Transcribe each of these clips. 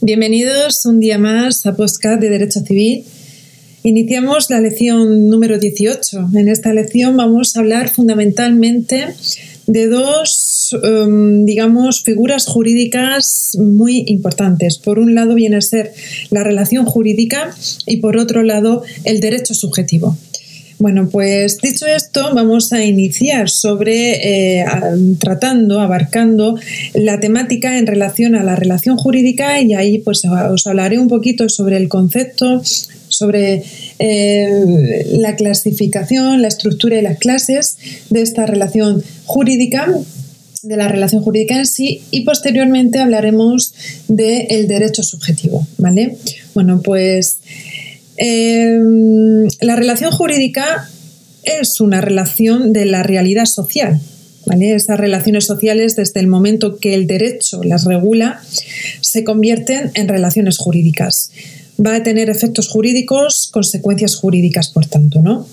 Bienvenidos un día más a Postcat de Derecho Civil. Iniciamos la lección número 18. En esta lección vamos a hablar fundamentalmente de dos, em, digamos, figuras jurídicas muy importantes. Por un lado viene a ser la relación jurídica y por otro lado el derecho subjetivo. Bueno, pues dicho esto, vamos a iniciar sobre eh, tratando, abarcando la temática en relación a la relación jurídica y ahí pues os hablaré un poquito sobre el concepto, sobre eh, la clasificación, la estructura y las clases de esta relación jurídica de la relación jurídica en sí y posteriormente hablaremos del derecho subjetivo, ¿vale? Bueno, pues Em, la relación jurídica es una relación de la realidad social. Esas relaciones sociales, desde el momento que el derecho las regula, se convierten en relaciones jurídicas. Va a tener efectos jurídicos, consecuencias jurídicas, por tanto, ¿no?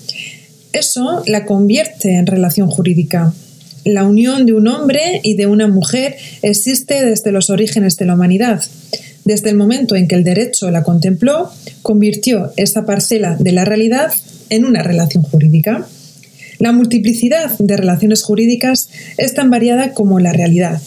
Eso la convierte en relación jurídica. La unión de un hombre y de una mujer existe desde los orígenes de la humanidad. Desde el momento en que el derecho la contempló, convirtió esa parcela de la realidad en una relación jurídica. La multiplicidad de relaciones jurídicas es tan variada como la realidad.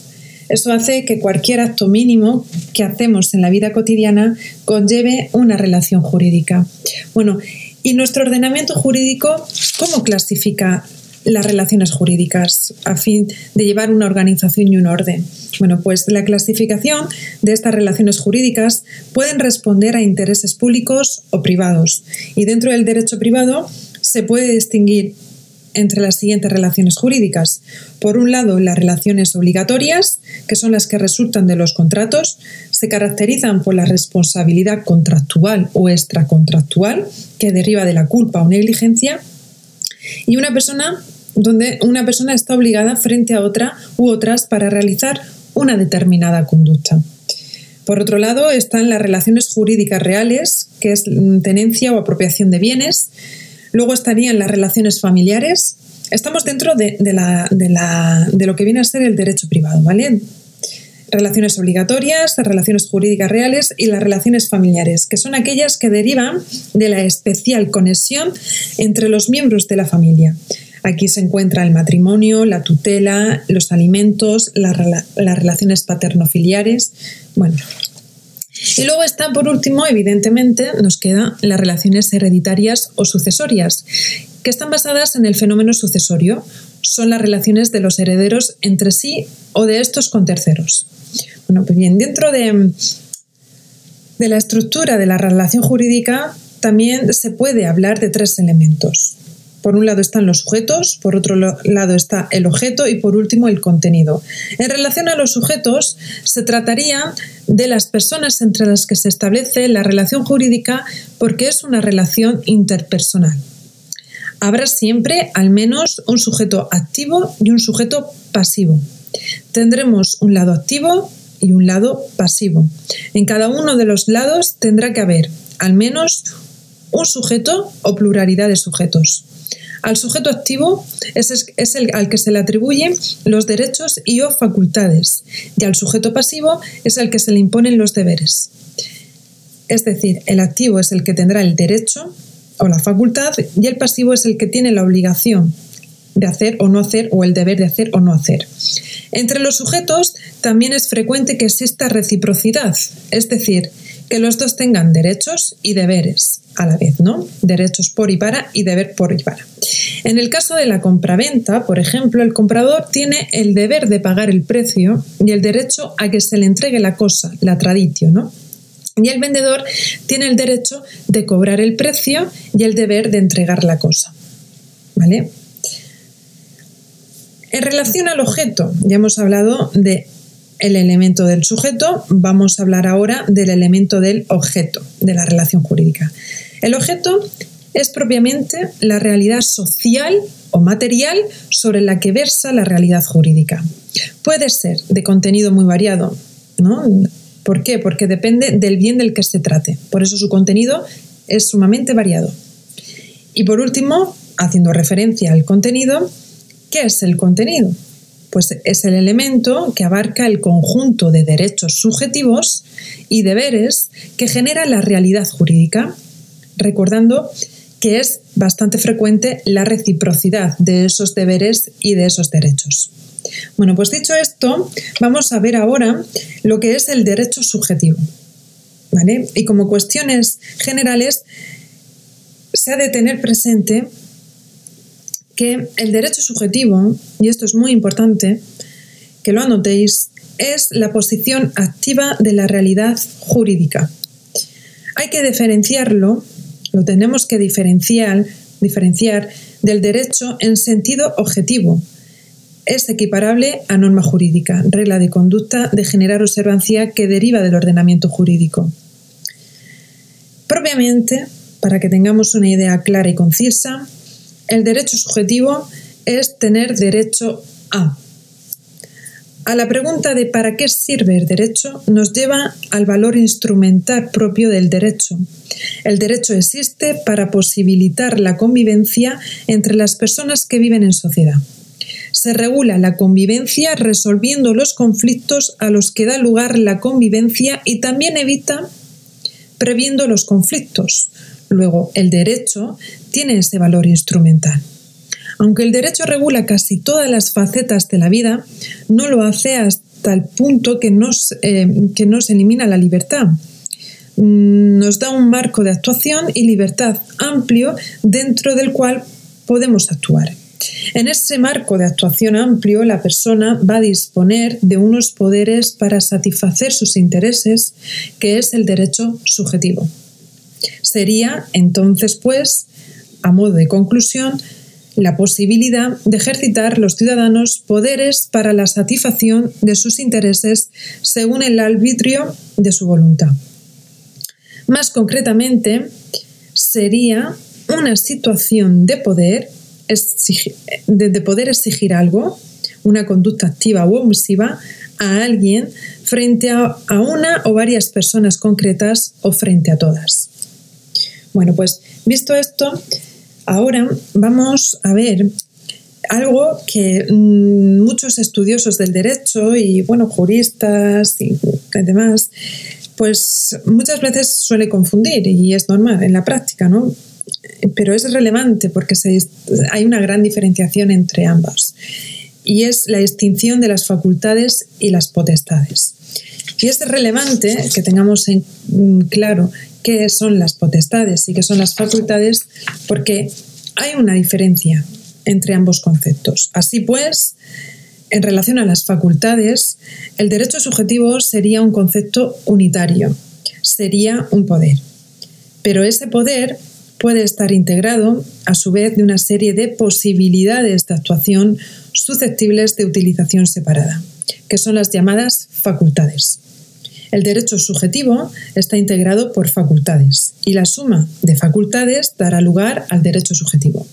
Eso hace que cualquier acto mínimo que hacemos en la vida cotidiana conlleve una relación jurídica. Bueno, ¿y nuestro ordenamiento jurídico cómo clasifica las relaciones jurídicas a fin de llevar una organización y un orden? Bueno, pues la clasificación de estas relaciones jurídicas pueden responder a intereses públicos o privados y dentro del derecho privado se puede distinguir entre las siguientes relaciones jurídicas. Por un lado, las relaciones obligatorias, que son las que resultan de los contratos, se caracterizan por la responsabilidad contractual o extracontractual, que deriva de la culpa o negligencia, y una persona donde una persona está obligada frente a otra u otras para realizar una determinada conducta. Por otro lado, están las relaciones jurídicas reales, que es tenencia o apropiación de bienes. Luego estarían las relaciones familiares. Estamos dentro de, de lo que viene a ser el derecho privado, ¿vale? Relaciones obligatorias, relaciones jurídicas reales y las relaciones familiares, que son aquellas que derivan de la especial conexión entre los miembros de la familia. Aquí se encuentra el matrimonio, la tutela, los alimentos, las relaciones paterno-filiares. Bueno. Y luego está, por último, evidentemente, nos quedan las relaciones hereditarias o sucesorias, que están basadas en el fenómeno sucesorio. Son las relaciones de los herederos entre sí o de estos con terceros. Bueno, pues bien, dentro de, de la estructura de la relación jurídica también se puede hablar de tres elementos. Por un lado están los sujetos, por otro lado está el objeto y por último el contenido. En relación a los sujetos, se trataría de las personas entre las que se establece la relación jurídica porque es una relación interpersonal. Habrá siempre al menos un sujeto activo y un sujeto pasivo. Tendremos un lado activo y un lado pasivo. En cada uno de los lados tendrá que haber al menos un sujeto o pluralidad de sujetos. Al sujeto activo es, el al que se le atribuyen los derechos y o facultades, y al sujeto pasivo es al que se le imponen los deberes. Es decir, el activo es el que tendrá el derecho o la facultad y el pasivo es el que tiene la obligación de hacer o no hacer o el deber de hacer o no hacer. Entre los sujetos también es frecuente que exista reciprocidad, es decir, que los dos tengan derechos y deberes a la vez, ¿no? Derechos por y para y deber por y para. En el caso de la compraventa, por ejemplo, el comprador tiene el deber de pagar el precio y el derecho a que se le entregue la cosa, la tradición, ¿no? Y el vendedor tiene el derecho de cobrar el precio y el deber de entregar la cosa. ¿Vale? En relación al objeto, ya hemos hablado de el elemento del sujeto, vamos a hablar ahora del elemento del objeto de la relación jurídica. El objeto es propiamente la realidad social o material sobre la que versa la realidad jurídica. Puede ser de contenido muy variado, ¿no? ¿Por qué? Porque depende del bien del que se trate. Por eso su contenido es sumamente variado. Y por último, haciendo referencia al contenido, ¿qué es el contenido? pues es el elemento que abarca el conjunto de derechos subjetivos y deberes que genera la realidad jurídica, recordando que es bastante frecuente la reciprocidad de esos deberes y de esos derechos. Bueno, pues dicho esto, vamos a ver ahora lo que es el derecho subjetivo. ¿vale? Y como cuestiones generales, se ha de tener presente que el derecho subjetivo, y esto es muy importante que lo anotéis, es la posición activa de la realidad jurídica. Hay que diferenciarlo, lo tenemos que diferenciar, diferenciar del derecho en sentido objetivo. Es equiparable a norma jurídica, regla de conducta de generar observancia que deriva del ordenamiento jurídico. Propiamente, para que tengamos una idea clara y concisa, el derecho subjetivo es tener derecho a. A la pregunta de ¿para qué sirve el derecho? nos lleva al valor instrumental propio del derecho. El derecho existe para posibilitar la convivencia entre las personas que viven en sociedad. Se regula la convivencia resolviendo los conflictos a los que da lugar la convivencia y también evita previendo los conflictos. Luego, el derecho tiene ese valor instrumental. Aunque el derecho regula casi todas las facetas de la vida, no lo hace hasta el punto que nos, eh, que nos elimina la libertad. Nos da un marco de actuación y libertad amplio dentro del cual podemos actuar. En ese marco de actuación amplio, la persona va a disponer de unos poderes para satisfacer sus intereses, que es el derecho subjetivo. Sería entonces, pues, a modo de conclusión, la posibilidad de ejercitar los ciudadanos poderes para la satisfacción de sus intereses según el arbitrio de su voluntad. Más concretamente, sería una situación de poder, de poder exigir algo, una conducta activa o omisiva, a alguien frente a, a una o varias personas concretas o frente a todas. Bueno, pues visto esto, ahora vamos a ver algo que mm, muchos estudiosos del derecho y bueno, juristas y demás, pues muchas veces suele confundir y es normal en la práctica, ¿no? Pero es relevante porque hay una gran diferenciación entre ambas y es la distinción de las facultades y las potestades. Y es relevante que tengamos en mm, claro qué son las potestades y qué son las facultades, porque hay una diferencia entre ambos conceptos. Así pues, en relación a las facultades, el derecho subjetivo sería un concepto unitario, sería un poder. Pero ese poder puede estar integrado, a su vez, de una serie de posibilidades de actuación susceptibles de utilización separada, que son las llamadas facultades. El derecho subjetivo está integrado por facultades y la suma de facultades dará lugar al derecho subjetivo.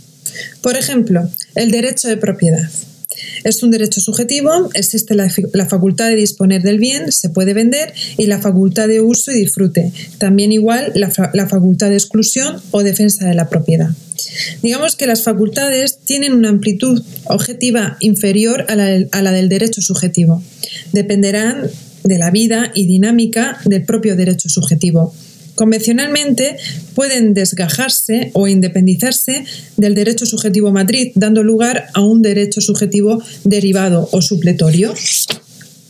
Por ejemplo, el derecho de propiedad. Es un derecho subjetivo, existe la, facultad de disponer del bien, se puede vender, y la facultad de uso y disfrute. También igual la, facultad de exclusión o defensa de la propiedad. Digamos que las facultades tienen una amplitud objetiva inferior a la, a la del derecho subjetivo. Dependerán de la vida y dinámica del propio derecho subjetivo. Convencionalmente pueden desgajarse o independizarse del derecho subjetivo matriz, dando lugar a un derecho subjetivo derivado o supletorio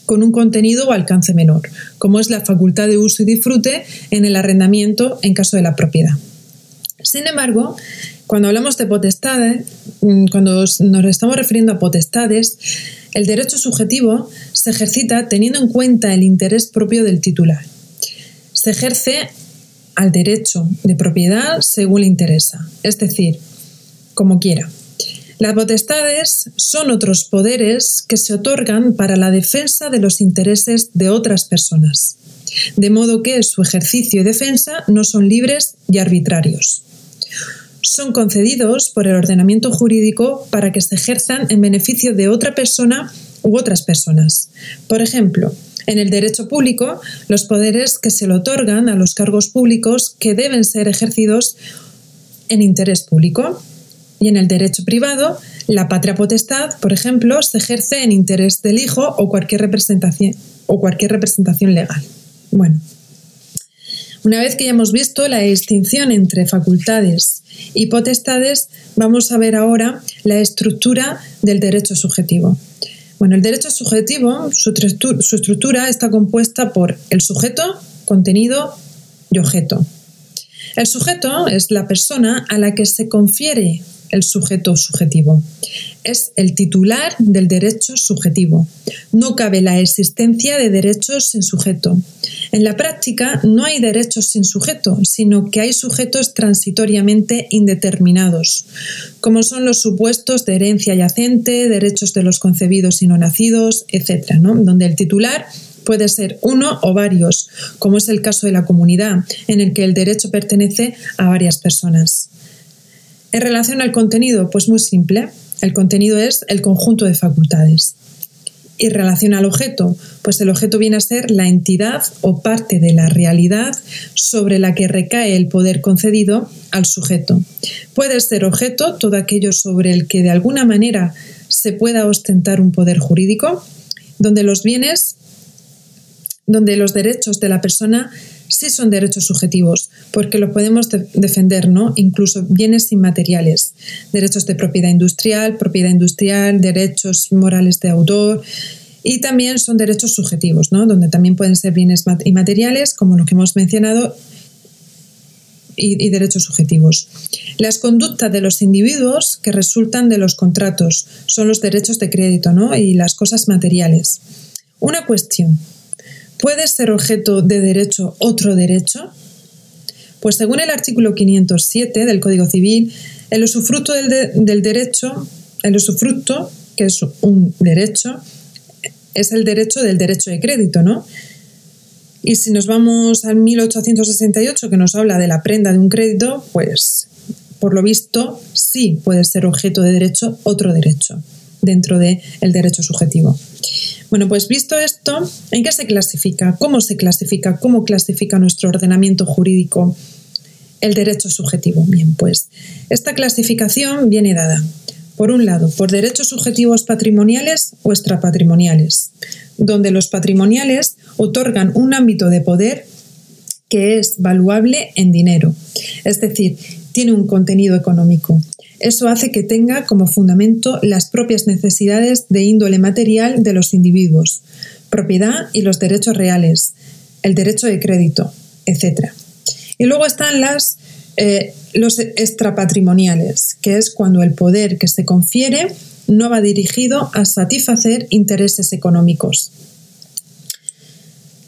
con un contenido o alcance menor, como es la facultad de uso y disfrute en el arrendamiento en caso de la propiedad. Sin embargo, cuando hablamos de potestades, mm, cuando nos estamos refiriendo a potestades, el derecho subjetivo se ejercita teniendo en cuenta el interés propio del titular. Se ejerce al derecho de propiedad según le interesa, es decir, como quiera. Las potestades son otros poderes que se otorgan para la defensa de los intereses de otras personas, de modo que su ejercicio y defensa no son libres y arbitrarios son concedidos por el ordenamiento jurídico para que se ejerzan en beneficio de otra persona u otras personas. Por ejemplo, en el derecho público, los poderes que se le otorgan a los cargos públicos que deben ser ejercidos en interés público. Y en el derecho privado, La patria potestad, por ejemplo, se ejerce en interés del hijo o cualquier representación, o cualquier representación legal. Bueno, una vez que ya hemos visto la distinción entre facultades y potestades, vamos a ver ahora la estructura del derecho subjetivo. Bueno, el derecho subjetivo, su, estructura está compuesta por el sujeto, contenido y objeto. El sujeto es la persona a la que se confiere el sujeto subjetivo. Es el titular del derecho subjetivo. No cabe la existencia de derechos sin sujeto. En la práctica no hay derechos sin sujeto, sino que hay sujetos transitoriamente indeterminados, como son los supuestos de herencia yacente, derechos de los concebidos y no nacidos, etc., donde el titular puede ser uno o varios, como es el caso de la comunidad, en el que el derecho pertenece a varias personas. En relación al contenido, pues muy simple. El contenido es el conjunto de facultades. Y en relación al objeto, pues el objeto viene a ser la entidad o parte de la realidad sobre la que recae el poder concedido al sujeto. Puede ser objeto todo aquello sobre el que de alguna manera se pueda ostentar un poder jurídico, donde los bienes, donde los derechos de la persona sí son derechos subjetivos, porque lo podemos defender, ¿no? Incluso bienes inmateriales, derechos de propiedad industrial, propiedad industrial, derechos morales de autor, y también son derechos subjetivos, ¿no? Donde también pueden ser bienes inmateriales, como lo que hemos mencionado, y, derechos subjetivos. Las conductas de los individuos que resultan de los contratos son los derechos de crédito ¿no? y las cosas materiales. Una cuestión. ¿Puede ser objeto de derecho otro derecho? Pues según el artículo 507 del Código Civil, el usufructo del, derecho, el usufructo, que es un derecho, es el derecho del derecho de crédito, ¿no? Y si nos vamos al 1868, que nos habla de la prenda de un crédito, pues por lo visto sí puede ser objeto de derecho otro derecho dentro del derecho subjetivo. Bueno, pues visto esto, ¿en qué se clasifica? ¿Cómo se clasifica? ¿Cómo clasifica nuestro ordenamiento jurídico el derecho subjetivo? Bien, pues esta clasificación viene dada, por un lado, por derechos subjetivos patrimoniales o extrapatrimoniales, donde los patrimoniales otorgan un ámbito de poder que es valuable en dinero, es decir, tiene un contenido económico. Eso hace que tenga como fundamento las propias necesidades de índole material de los individuos, propiedad y los derechos reales, el derecho de crédito, etc. Y luego están las, eh, los extrapatrimoniales, que es cuando el poder que se confiere no va dirigido a satisfacer intereses económicos,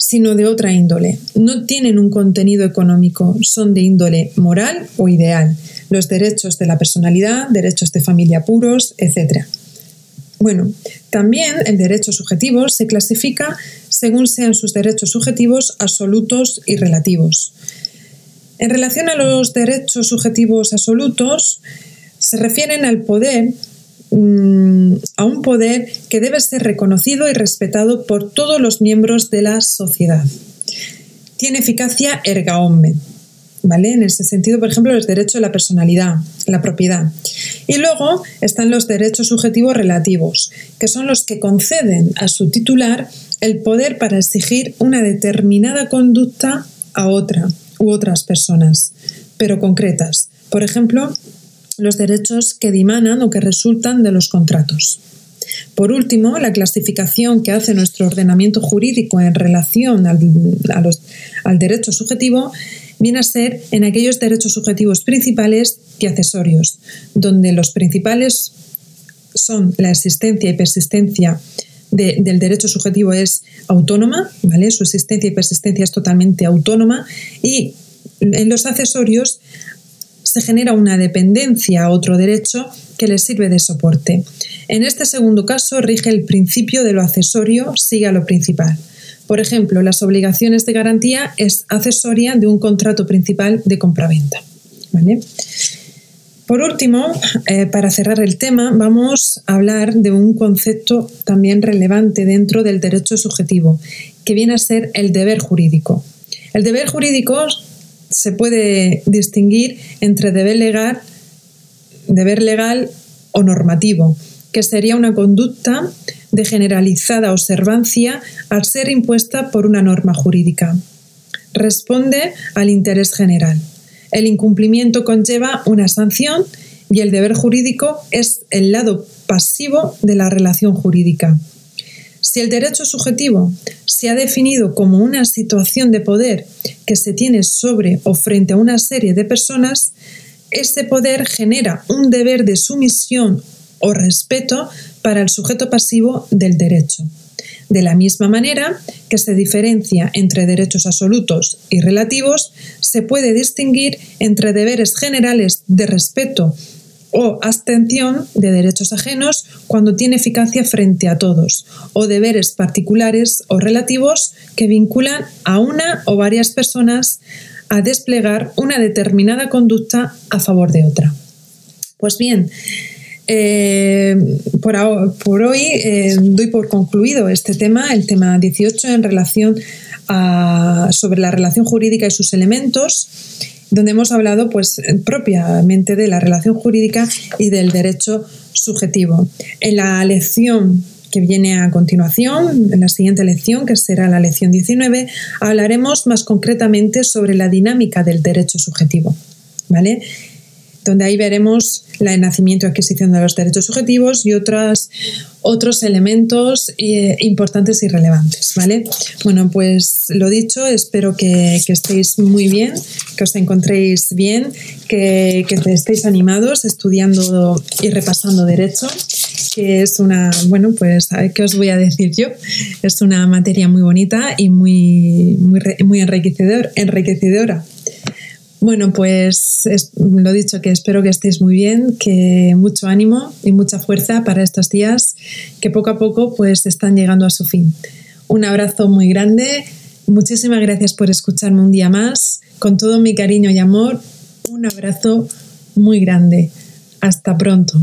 sino de otra índole. No tienen un contenido económico, son de índole moral o ideal los derechos de la personalidad, derechos de familia puros, etc. Bueno, también el derecho subjetivo se clasifica según sean sus derechos subjetivos absolutos y relativos. En relación a los derechos subjetivos absolutos, se refieren al poder, mm, a un poder que debe ser reconocido y respetado por todos los miembros de la sociedad. Tiene eficacia erga omnes, ¿vale? En ese sentido, por ejemplo, los derechos de la personalidad, la propiedad. Y luego están los derechos subjetivos relativos, que son los que conceden a su titular el poder para exigir una determinada conducta a otra u otras personas, pero concretas. Por ejemplo, los derechos que dimanan o que resultan de los contratos. Por último, la clasificación que hace nuestro ordenamiento jurídico en relación al, al derecho subjetivo viene a ser en aquellos derechos subjetivos principales y accesorios, donde los principales son la existencia y persistencia del derecho subjetivo es autónoma, ¿vale? Su existencia y persistencia es totalmente autónoma y en los accesorios se genera una dependencia a otro derecho que le sirve de soporte. En este segundo caso rige el principio de lo accesorio sigue a lo principal. Por ejemplo, las obligaciones de garantía es accesoria de un contrato principal de compraventa. Por último, eh, para cerrar el tema, vamos a hablar de un concepto también relevante dentro del derecho subjetivo, que viene a ser el deber jurídico. El deber jurídico se puede distinguir entre deber legal, deber legal o normativo, que sería una conducta de generalizada observancia al ser impuesta por una norma jurídica. Responde al interés general. El incumplimiento conlleva una sanción y el deber jurídico es el lado pasivo de la relación jurídica. Si el derecho subjetivo se ha definido como una situación de poder que se tiene sobre o frente a una serie de personas, ese poder genera un deber de sumisión o respeto para el sujeto pasivo del derecho. De la misma manera que se diferencia entre derechos absolutos y relativos, se puede distinguir entre deberes generales de respeto o abstención de derechos ajenos cuando tiene eficacia frente a todos, o deberes particulares o relativos que vinculan a una o varias personas a desplegar una determinada conducta a favor de otra. Pues bien, eh, por, hoy eh, doy por concluido este tema, el tema 18, en relación a, sobre la relación jurídica y sus elementos, donde hemos hablado pues, propiamente de la relación jurídica y del derecho subjetivo. En la lección que viene a continuación, en la siguiente lección, que será la lección 19, hablaremos más concretamente sobre la dinámica del derecho subjetivo. ¿Vale? Donde ahí veremos la nacimiento y adquisición de los derechos subjetivos y otras, otros elementos eh, importantes y relevantes. ¿vale? Bueno, pues lo dicho, espero que, estéis muy bien, que os encontréis bien, que, que estéis animados estudiando y repasando derecho que es una, bueno, pues, ¿qué os voy a decir yo? Es una materia muy bonita y muy, muy, muy enriquecedor, enriquecedora. Bueno, pues lo dicho, que espero que estéis muy bien, que mucho ánimo y mucha fuerza para estos días que poco a poco pues están llegando a su fin. Un abrazo muy grande, muchísimas gracias por escucharme un día más, con todo mi cariño y amor, un abrazo muy grande. Hasta pronto.